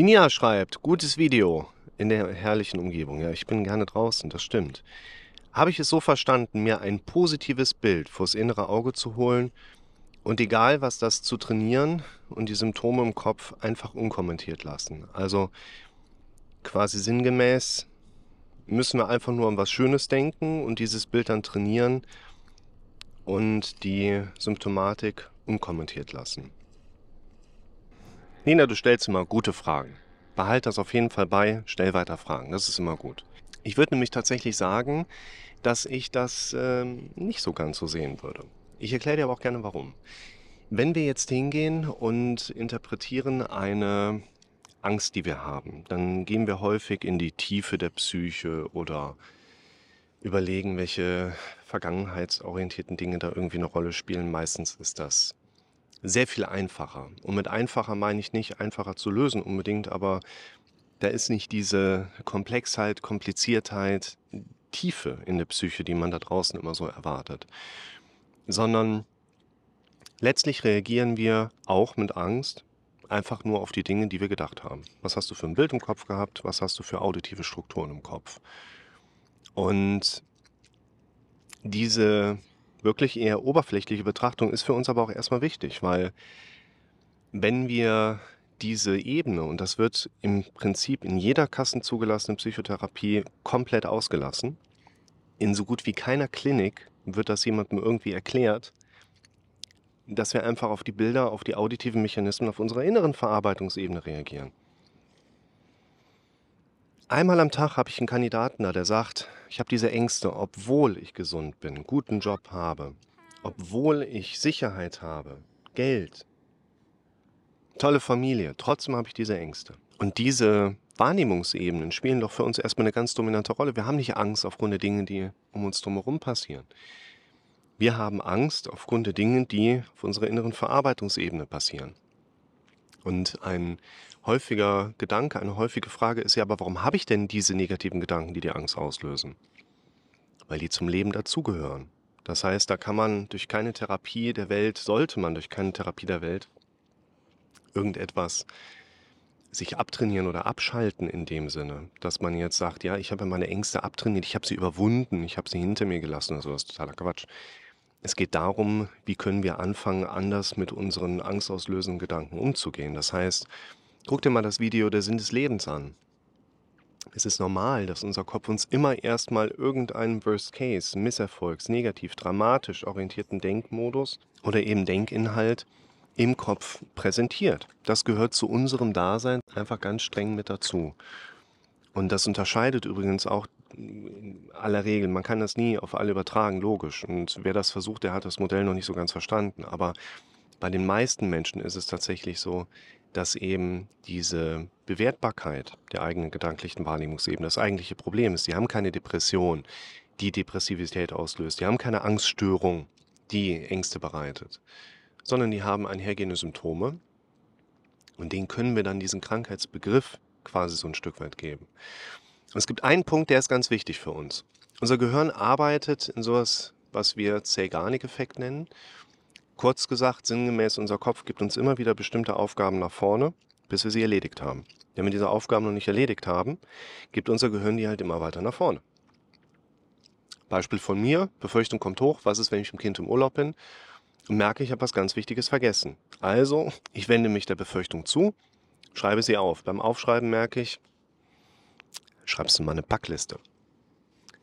Die schreibt, gutes Video in der herrlichen Umgebung. Ja, ich bin gerne draußen, das stimmt. Habe ich es so verstanden, mir ein positives Bild vors innere Auge zu holen und egal was das zu trainieren und die Symptome im Kopf einfach unkommentiert lassen. Also quasi sinngemäß müssen wir einfach nur an was Schönes denken und dieses Bild dann trainieren und die Symptomatik unkommentiert lassen. Nina, du stellst immer gute Fragen. Behalt das auf jeden Fall bei, stell weiter Fragen, das ist immer gut. Ich würde nämlich tatsächlich sagen, dass ich das ähm, nicht so ganz so sehen würde. Ich erkläre dir aber auch gerne warum. Wenn wir jetzt hingehen und interpretieren eine Angst, die wir haben, dann gehen wir häufig in die Tiefe der Psyche oder überlegen, welche vergangenheitsorientierten Dinge da irgendwie eine Rolle spielen. Meistens ist das sehr viel einfacher. Und mit einfacher meine ich nicht einfacher zu lösen unbedingt, aber da ist nicht diese Komplexheit, Kompliziertheit, Tiefe in der Psyche, die man da draußen immer so erwartet, sondern letztlich reagieren wir auch mit Angst einfach nur auf die Dinge, die wir gedacht haben. Was hast du für ein Bild im Kopf gehabt? Was hast du für auditive Strukturen im Kopf? Und diese wirklich eher oberflächliche Betrachtung ist für uns aber auch erstmal wichtig, weil wenn wir diese Ebene, und das wird im Prinzip in jeder kassenzugelassenen Psychotherapie komplett ausgelassen, in so gut wie keiner Klinik wird das jemandem irgendwie erklärt, dass wir einfach auf die Bilder, auf die auditiven Mechanismen, auf unserer inneren Verarbeitungsebene reagieren. Einmal am Tag habe ich einen Kandidaten da, der sagt, ich habe diese Ängste, obwohl ich gesund bin, guten Job habe, obwohl ich Sicherheit habe, Geld, tolle Familie, trotzdem habe ich diese Ängste. Und diese Wahrnehmungsebenen spielen doch für uns erstmal eine ganz dominante Rolle. Wir haben nicht Angst aufgrund der Dinge, die um uns drumherum passieren. Wir haben Angst aufgrund der Dinge, die auf unserer inneren Verarbeitungsebene passieren. Und ein häufiger Gedanke, eine häufige Frage ist ja, aber warum habe ich denn diese negativen Gedanken, die die Angst auslösen? Weil die zum Leben dazugehören. Das heißt, da kann man durch keine Therapie der Welt, sollte man durch keine Therapie der Welt irgendetwas sich abtrainieren oder abschalten in dem Sinne, dass man jetzt sagt, ja, ich habe meine Ängste abtrainiert, ich habe sie überwunden, ich habe sie hinter mir gelassen oder so, das ist totaler Quatsch. Es geht darum, wie können wir anfangen, anders mit unseren angstauslösenden Gedanken umzugehen. Das heißt, guck dir mal das Video Der Sinn des Lebens an. Es ist normal, dass unser Kopf uns immer erstmal irgendeinen Worst Case, Misserfolgs, negativ, dramatisch orientierten Denkmodus oder eben Denkinhalt im Kopf präsentiert. Das gehört zu unserem Dasein einfach ganz streng mit dazu. Und das unterscheidet übrigens auch aller Regel. Man kann das nie auf alle übertragen, logisch. Und wer das versucht, der hat das Modell noch nicht so ganz verstanden. Aber bei den meisten Menschen ist es tatsächlich so, dass eben diese Bewertbarkeit der eigenen gedanklichen Wahrnehmungsebene das eigentliche Problem ist. Sie haben keine Depression, die Depressivität auslöst. Die haben keine Angststörung, die Ängste bereitet. Sondern die haben einhergehende Symptome. Und denen können wir dann diesen Krankheitsbegriff quasi so ein Stück weit geben. Es gibt einen Punkt, der ist ganz wichtig für uns. Unser Gehirn arbeitet in sowas, was wir Zeigarnik-Effekt nennen. Kurz gesagt, sinngemäß, unser Kopf gibt uns immer wieder bestimmte Aufgaben nach vorne, bis wir sie erledigt haben. Wenn wir diese Aufgaben noch nicht erledigt haben, gibt unser Gehirn die halt immer weiter nach vorne. Beispiel von mir, Befürchtung kommt hoch, was ist, wenn ich mit dem Kind im Urlaub bin und merke, ich habe was ganz Wichtiges vergessen. Also, ich wende mich der Befürchtung zu, schreibe sie auf. Beim Aufschreiben merke ich, schreibst du mal eine Packliste.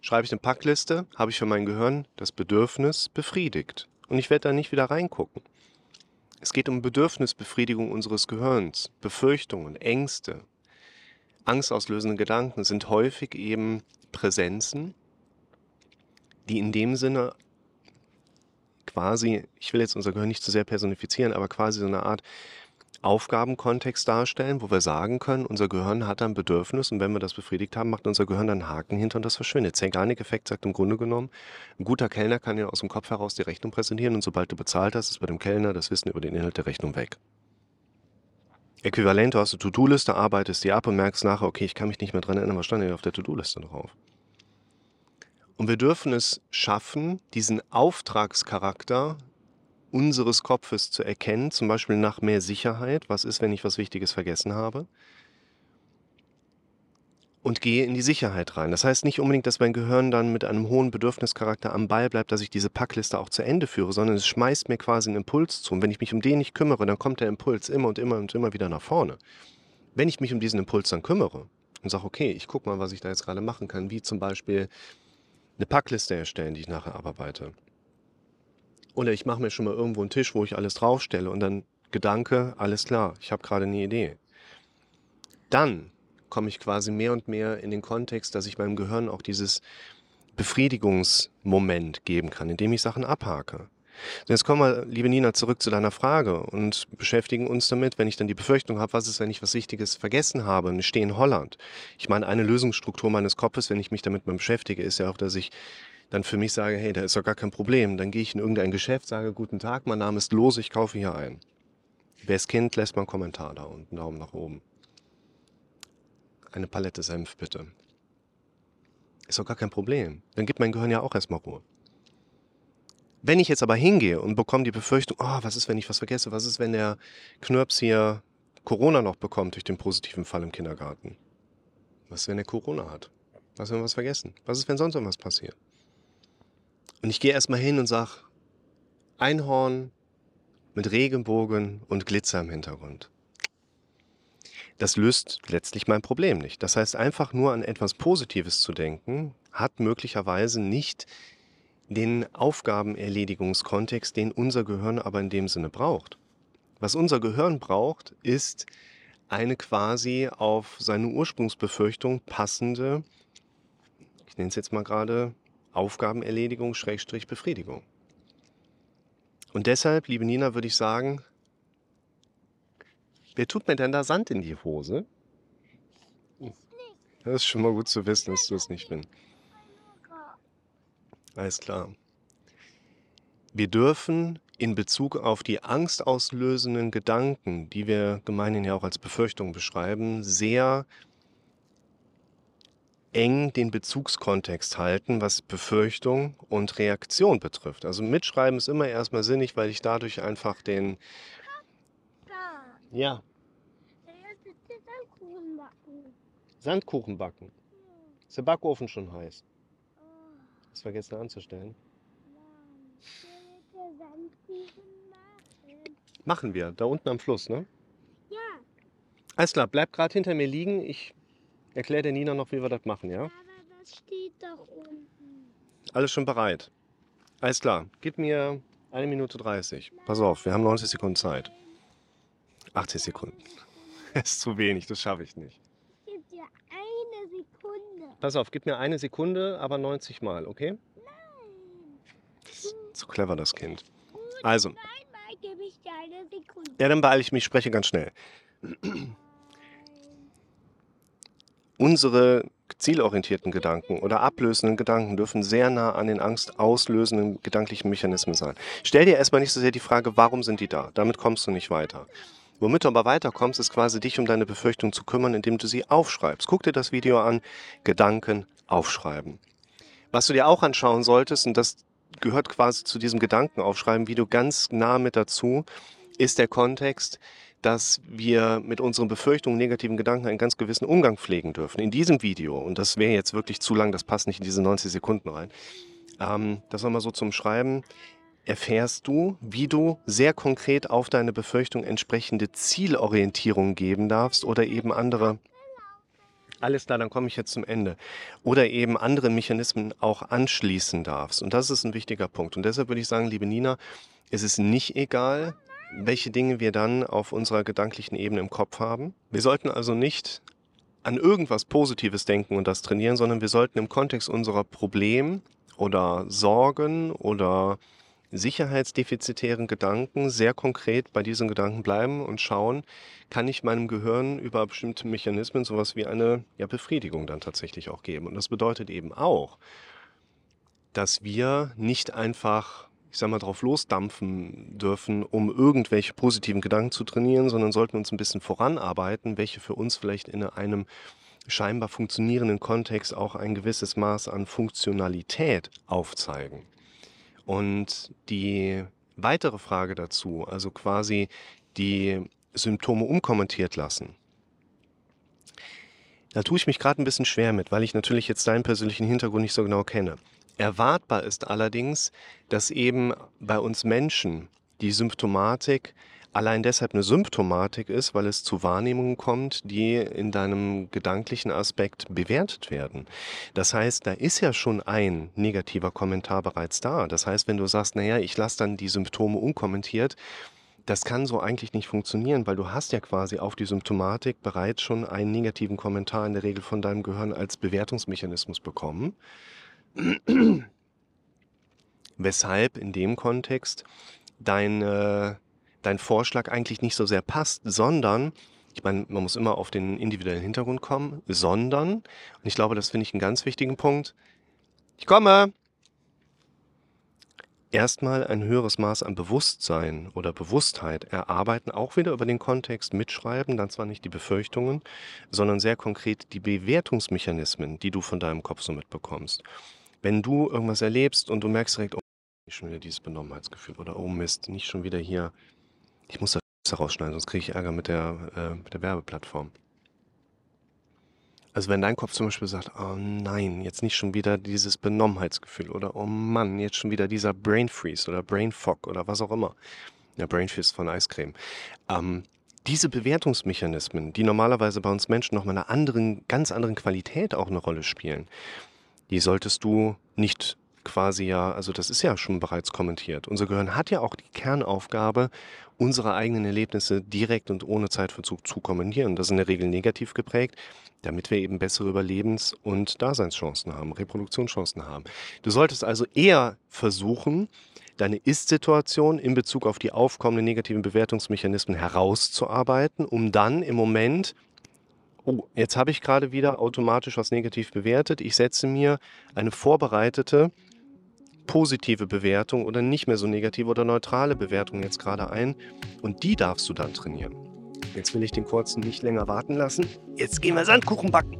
Schreibe ich eine Packliste, habe ich für mein Gehirn das Bedürfnis befriedigt. Und ich werde da nicht wieder reingucken. Es geht um Bedürfnisbefriedigung unseres Gehirns. Befürchtungen, Ängste, angstauslösende Gedanken sind häufig eben Präsenzen, die in dem Sinne quasi, ich will jetzt unser Gehirn nicht zu sehr personifizieren, aber quasi so eine Art Aufgabenkontext darstellen, wo wir sagen können, unser Gehirn hat ein Bedürfnis und wenn wir das befriedigt haben, macht unser Gehirn einen Haken hinter und das verschwindet. Zeigarnik-Effekt sagt im Grunde genommen, ein guter Kellner kann ja aus dem Kopf heraus die Rechnung präsentieren und sobald du bezahlt hast, ist bei dem Kellner das Wissen über den Inhalt der Rechnung weg. Äquivalent, du hast eine To-Do-Liste, arbeitest die ab und merkst nachher, okay, ich kann mich nicht mehr dran erinnern, was stand denn auf der To-Do-Liste drauf? Und wir dürfen es schaffen, diesen Auftragscharakter unseres Kopfes zu erkennen, zum Beispiel nach mehr Sicherheit. Was ist, wenn ich was Wichtiges vergessen habe? und gehe in die Sicherheit rein. Das heißt nicht unbedingt, dass mein Gehirn dann mit einem hohen Bedürfnischarakter am Ball bleibt, dass ich diese Packliste auch zu Ende führe, sondern es schmeißt mir quasi einen Impuls zu. Und wenn ich mich um den nicht kümmere, dann kommt der Impuls immer und immer und immer wieder nach vorne. Wenn ich mich um diesen Impuls dann kümmere und sage, okay, ich gucke mal, was ich da jetzt gerade machen kann, wie zum Beispiel eine Packliste erstellen, die ich nachher abarbeite. Oder ich mache mir schon mal irgendwo einen Tisch, wo ich alles draufstelle und dann Gedanke, alles klar, ich habe gerade eine Idee. Dann komme ich quasi mehr und mehr in den Kontext, dass ich meinem Gehirn auch dieses Befriedigungsmoment geben kann, indem ich Sachen abhake. Jetzt kommen wir, liebe Nina, zurück zu deiner Frage und beschäftigen uns damit, wenn ich dann die Befürchtung habe, was ist, wenn ich was Wichtiges vergessen habe und ich stehe in Holland. Ich meine, eine Lösungsstruktur meines Kopfes, wenn ich mich damit beschäftige, ist ja auch, dass ich dann für mich sage, hey, da ist doch gar kein Problem. Dann gehe ich in irgendein Geschäft, sage, guten Tag, mein Name ist Lose, ich kaufe hier ein. Wer es kennt, lässt mal einen Kommentar da und einen Daumen nach oben. Eine Palette Senf bitte. Ist doch gar kein Problem. Dann gibt mein Gehirn ja auch erstmal Ruhe. Wenn ich jetzt aber hingehe und bekomme die Befürchtung, oh, was ist, wenn ich was vergesse? Was ist, wenn der Knirps hier Corona noch bekommt durch den positiven Fall im Kindergarten? Was ist, wenn er Corona hat? Was, wenn wir was vergessen? Was ist, wenn sonst irgendwas passiert? Und ich gehe erstmal hin und sage, Einhorn mit Regenbogen und Glitzer im Hintergrund das löst letztlich mein Problem nicht. Das heißt, einfach nur an etwas Positives zu denken, hat möglicherweise nicht den Aufgabenerledigungskontext, den unser Gehirn aber in dem Sinne braucht. Was unser Gehirn braucht, ist eine quasi auf seine Ursprungsbefürchtung passende, ich nenne es jetzt mal gerade Aufgabenerledigung, Schrägstrich Befriedigung. Und deshalb, liebe Nina, würde ich sagen, Wer tut mir denn da Sand in die Hose? Das ist schon mal gut zu wissen, dass du es nicht bin. Alles klar. Wir dürfen in Bezug auf die angstauslösenden Gedanken, die wir gemeinhin ja auch als Befürchtung beschreiben, sehr eng den Bezugskontext halten, was Befürchtung und Reaktion betrifft. Also mitschreiben ist immer erstmal sinnig, weil ich dadurch einfach den ja. Sandkuchen backen. Sandkuchen backen. Ist der Backofen schon heiß? Oh. Hast vergessen anzustellen? Machen wir, da unten am Fluss, ne? Ja. Alles klar, bleib gerade hinter mir liegen. Ich erkläre der Nina noch, wie wir das machen, ja? Aber das steht doch unten. Alles schon bereit. Alles klar, gib mir eine Minute 30. Pass auf, wir haben 90 Sekunden Zeit. 80 Sekunden. Das ist zu wenig, das schaffe ich nicht. Gib dir eine Sekunde. Pass auf, gib mir eine Sekunde, aber 90 Mal, okay? Nein. Zu clever, das Kind. Also. Einmal gebe ich dir eine Sekunde. Ja, dann beeile ich mich, spreche ganz schnell. Unsere zielorientierten Gedanken oder ablösenden Gedanken dürfen sehr nah an den angstauslösenden gedanklichen Mechanismen sein. Stell dir erstmal nicht so sehr die Frage, warum sind die da? Damit kommst du nicht weiter. Womit du aber weiterkommst, ist quasi dich um deine Befürchtung zu kümmern, indem du sie aufschreibst. Guck dir das Video an, Gedanken aufschreiben. Was du dir auch anschauen solltest, und das gehört quasi zu diesem Gedanken aufschreiben, wie du ganz nah mit dazu, ist der Kontext, dass wir mit unseren Befürchtungen, negativen Gedanken einen ganz gewissen Umgang pflegen dürfen. In diesem Video, und das wäre jetzt wirklich zu lang, das passt nicht in diese 90 Sekunden rein, ähm, das nochmal so zum Schreiben, erfährst du, wie du sehr konkret auf deine Befürchtung entsprechende Zielorientierung geben darfst oder eben andere alles klar, dann komme ich jetzt zum Ende. Oder eben andere Mechanismen auch anschließen darfst. Und das ist ein wichtiger Punkt. Und deshalb würde ich sagen, liebe Nina, es ist nicht egal, welche Dinge wir dann auf unserer gedanklichen Ebene im Kopf haben. Wir sollten also nicht an irgendwas Positives denken und das trainieren, sondern wir sollten im Kontext unserer Problem oder Sorgen oder sicherheitsdefizitären Gedanken sehr konkret bei diesen Gedanken bleiben und schauen, kann ich meinem Gehirn über bestimmte Mechanismen sowas wie eine ja, Befriedigung dann tatsächlich auch geben. Und das bedeutet eben auch, dass wir nicht einfach, ich sag mal, drauf losdampfen dürfen, um irgendwelche positiven Gedanken zu trainieren, sondern sollten uns ein bisschen voranarbeiten, welche für uns vielleicht in einem scheinbar funktionierenden Kontext auch ein gewisses Maß an Funktionalität aufzeigen. Und die weitere Frage dazu, also quasi die Symptome umkommentiert lassen. Da tue ich mich gerade ein bisschen schwer mit, weil ich natürlich jetzt deinen persönlichen Hintergrund nicht so genau kenne. Erwartbar ist allerdings, dass eben bei uns Menschen die Symptomatik allein deshalb eine Symptomatik ist, weil es zu Wahrnehmungen kommt, die in deinem gedanklichen Aspekt bewertet werden. Das heißt, da ist ja schon ein negativer Kommentar bereits da. Das heißt, wenn du sagst, naja, ich lasse dann die Symptome unkommentiert, das kann so eigentlich nicht funktionieren, weil du hast ja quasi auf die Symptomatik bereits schon einen negativen Kommentar in der Regel von deinem Gehirn als Bewertungsmechanismus bekommen. Weshalb in dem Kontext dein, äh, dein Vorschlag eigentlich nicht so sehr passt, sondern, ich meine, man muss immer auf den individuellen Hintergrund kommen, sondern, und ich glaube, das finde ich einen ganz wichtigen Punkt, ich komme, erstmal ein höheres Maß an Bewusstsein oder Bewusstheit erarbeiten, auch wieder über den Kontext mitschreiben, dann zwar nicht die Befürchtungen, sondern sehr konkret die Bewertungsmechanismen, die du von deinem Kopf so mitbekommst. Wenn du irgendwas erlebst und du merkst direkt, oh, nicht schon wieder dieses Benommenheitsgefühl oder oh Mist, nicht schon wieder hier, ich muss das rausschneiden, sonst kriege ich Ärger mit der, äh, mit der Werbeplattform. Also wenn dein Kopf zum Beispiel sagt, oh nein, jetzt nicht schon wieder dieses Benommenheitsgefühl oder oh Mann, jetzt schon wieder dieser Brain Freeze oder Brain Fog oder was auch immer. Ja, Brain Freeze von Eiscreme. Ähm, diese Bewertungsmechanismen, die normalerweise bei uns Menschen noch mal einer anderen, ganz anderen Qualität auch eine Rolle spielen, die solltest du nicht quasi ja, also das ist ja schon bereits kommentiert. Unser Gehirn hat ja auch die Kernaufgabe, unsere eigenen Erlebnisse direkt und ohne Zeitverzug zu kommentieren. Das ist in der Regel negativ geprägt, damit wir eben bessere Überlebens- und Daseinschancen haben, Reproduktionschancen haben. Du solltest also eher versuchen, deine Ist-Situation in Bezug auf die aufkommenden negativen Bewertungsmechanismen herauszuarbeiten, um dann im Moment oh, jetzt habe ich gerade wieder automatisch was negativ bewertet. Ich setze mir eine vorbereitete positive Bewertung oder nicht mehr so negative oder neutrale Bewertung jetzt gerade ein und die darfst du dann trainieren. Jetzt will ich den kurzen nicht länger warten lassen. Jetzt gehen wir Sandkuchen backen.